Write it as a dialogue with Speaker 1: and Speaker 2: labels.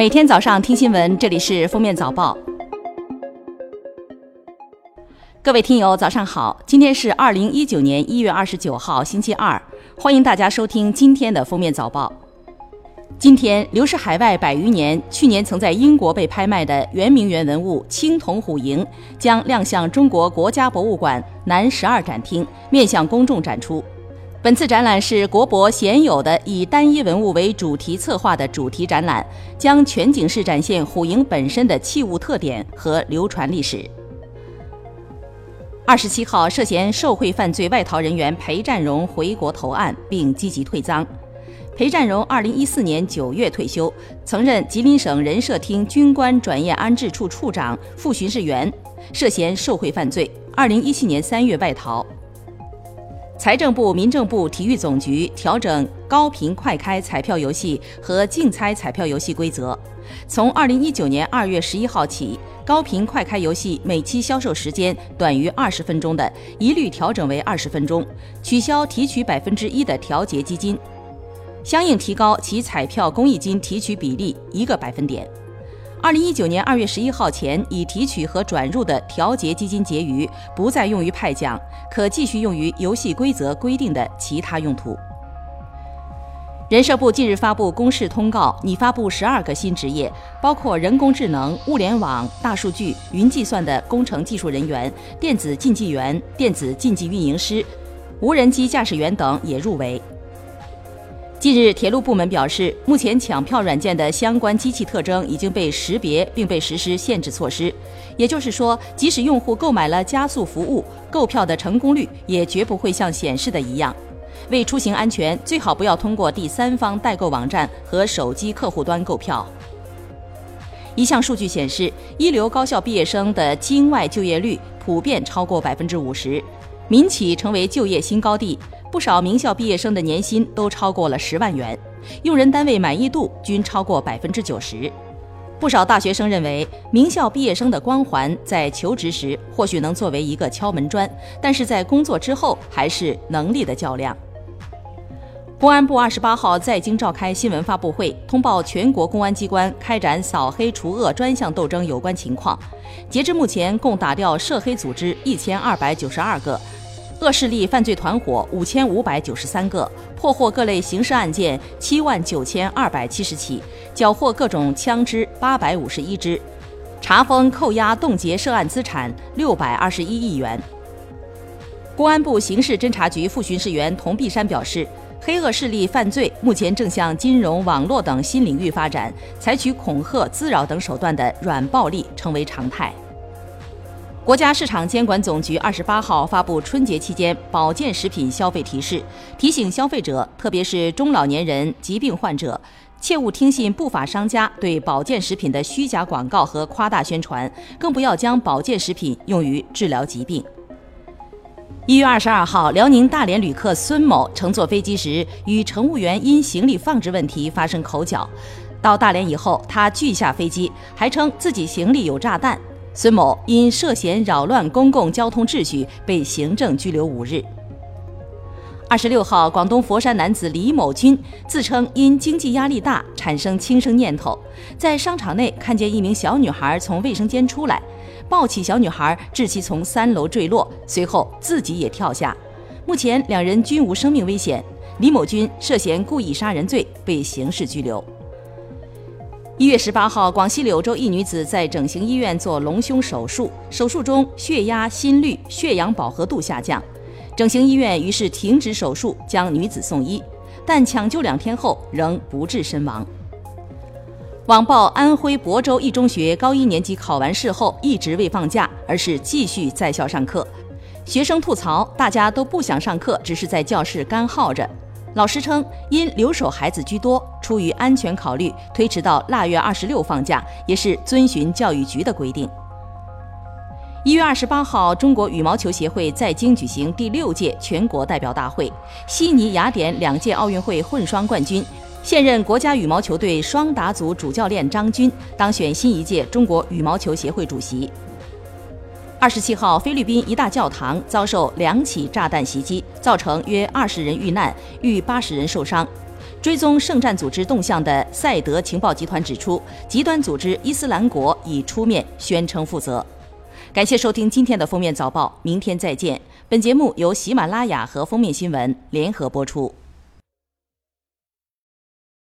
Speaker 1: 每天早上听新闻，这里是封面早报。各位听友，早上好！今天是二零一九年一月二十九号，星期二，欢迎大家收听今天的封面早报。今天流失海外百余年，去年曾在英国被拍卖的圆明园文物青铜虎营将亮相中国国家博物馆南十二展厅，面向公众展出。本次展览是国博鲜有的以单一文物为主题策划的主题展览，将全景式展现虎营本身的器物特点和流传历史。二十七号，涉嫌受贿犯罪外逃人员裴占荣回国投案并积极退赃。裴占荣二零一四年九月退休，曾任吉林省人社厅军官转业安置处处长、副巡视员，涉嫌受贿犯罪，二零一七年三月外逃。财政部、民政部体育总局调整高频快开彩票游戏和竞猜彩票游戏规则，从二零一九年二月十一号起，高频快开游戏每期销售时间短于二十分钟的，一律调整为二十分钟，取消提取百分之一的调节基金，相应提高其彩票公益金提取比例一个百分点。二零一九年二月十一号前已提取和转入的调节基金结余，不再用于派奖，可继续用于游戏规则规定的其他用途。人社部近日发布公示通告，拟发布十二个新职业，包括人工智能、物联网、大数据、云计算的工程技术人员、电子竞技员、电子竞技运营师、无人机驾驶员等也入围。近日，铁路部门表示，目前抢票软件的相关机器特征已经被识别，并被实施限制措施。也就是说，即使用户购买了加速服务，购票的成功率也绝不会像显示的一样。为出行安全，最好不要通过第三方代购网站和手机客户端购票。一项数据显示，一流高校毕业生的京外就业率普遍超过百分之五十，民企成为就业新高地。不少名校毕业生的年薪都超过了十万元，用人单位满意度均超过百分之九十。不少大学生认为，名校毕业生的光环在求职时或许能作为一个敲门砖，但是在工作之后还是能力的较量。公安部二十八号在京召开新闻发布会，通报全国公安机关开展扫黑除恶专项斗争有关情况。截至目前，共打掉涉黑组织一千二百九十二个。恶势力犯罪团伙五千五百九十三个，破获各类刑事案件七万九千二百七十起，缴获各种枪支八百五十一支，查封、扣押、冻结涉案资产六百二十一亿元。公安部刑事侦查局副巡视员童碧山表示，黑恶势力犯罪目前正向金融、网络等新领域发展，采取恐吓、滋扰等手段的软暴力成为常态。国家市场监管总局二十八号发布春节期间保健食品消费提示，提醒消费者，特别是中老年人、疾病患者，切勿听信不法商家对保健食品的虚假广告和夸大宣传，更不要将保健食品用于治疗疾病。一月二十二号，辽宁大连旅客孙某乘坐飞机时，与乘务员因行李放置问题发生口角。到大连以后，他拒下飞机，还称自己行李有炸弹。孙某因涉嫌扰乱公共交通秩序被行政拘留五日。二十六号，广东佛山男子李某军自称因经济压力大产生轻生念头，在商场内看见一名小女孩从卫生间出来，抱起小女孩致其从三楼坠落，随后自己也跳下。目前两人均无生命危险。李某军涉嫌故意杀人罪被刑事拘留。一月十八号，广西柳州一女子在整形医院做隆胸手术，手术中血压、心率、血氧饱和度下降，整形医院于是停止手术，将女子送医，但抢救两天后仍不治身亡。网曝安徽亳州一中学高一年级考完试后一直未放假，而是继续在校上课，学生吐槽大家都不想上课，只是在教室干耗着。老师称，因留守孩子居多，出于安全考虑，推迟到腊月二十六放假，也是遵循教育局的规定。一月二十八号，中国羽毛球协会在京举行第六届全国代表大会，悉尼、雅典两届奥运会混双冠军、现任国家羽毛球队双打组主教练张军当选新一届中国羽毛球协会主席。二十七号，菲律宾一大教堂遭受两起炸弹袭击，造成约二十人遇难，逾八十人受伤。追踪圣战组织动向的赛德情报集团指出，极端组织伊斯兰国已出面宣称负责。感谢收听今天的封面早报，明天再见。本节目由喜马拉雅和封面新闻联合播出。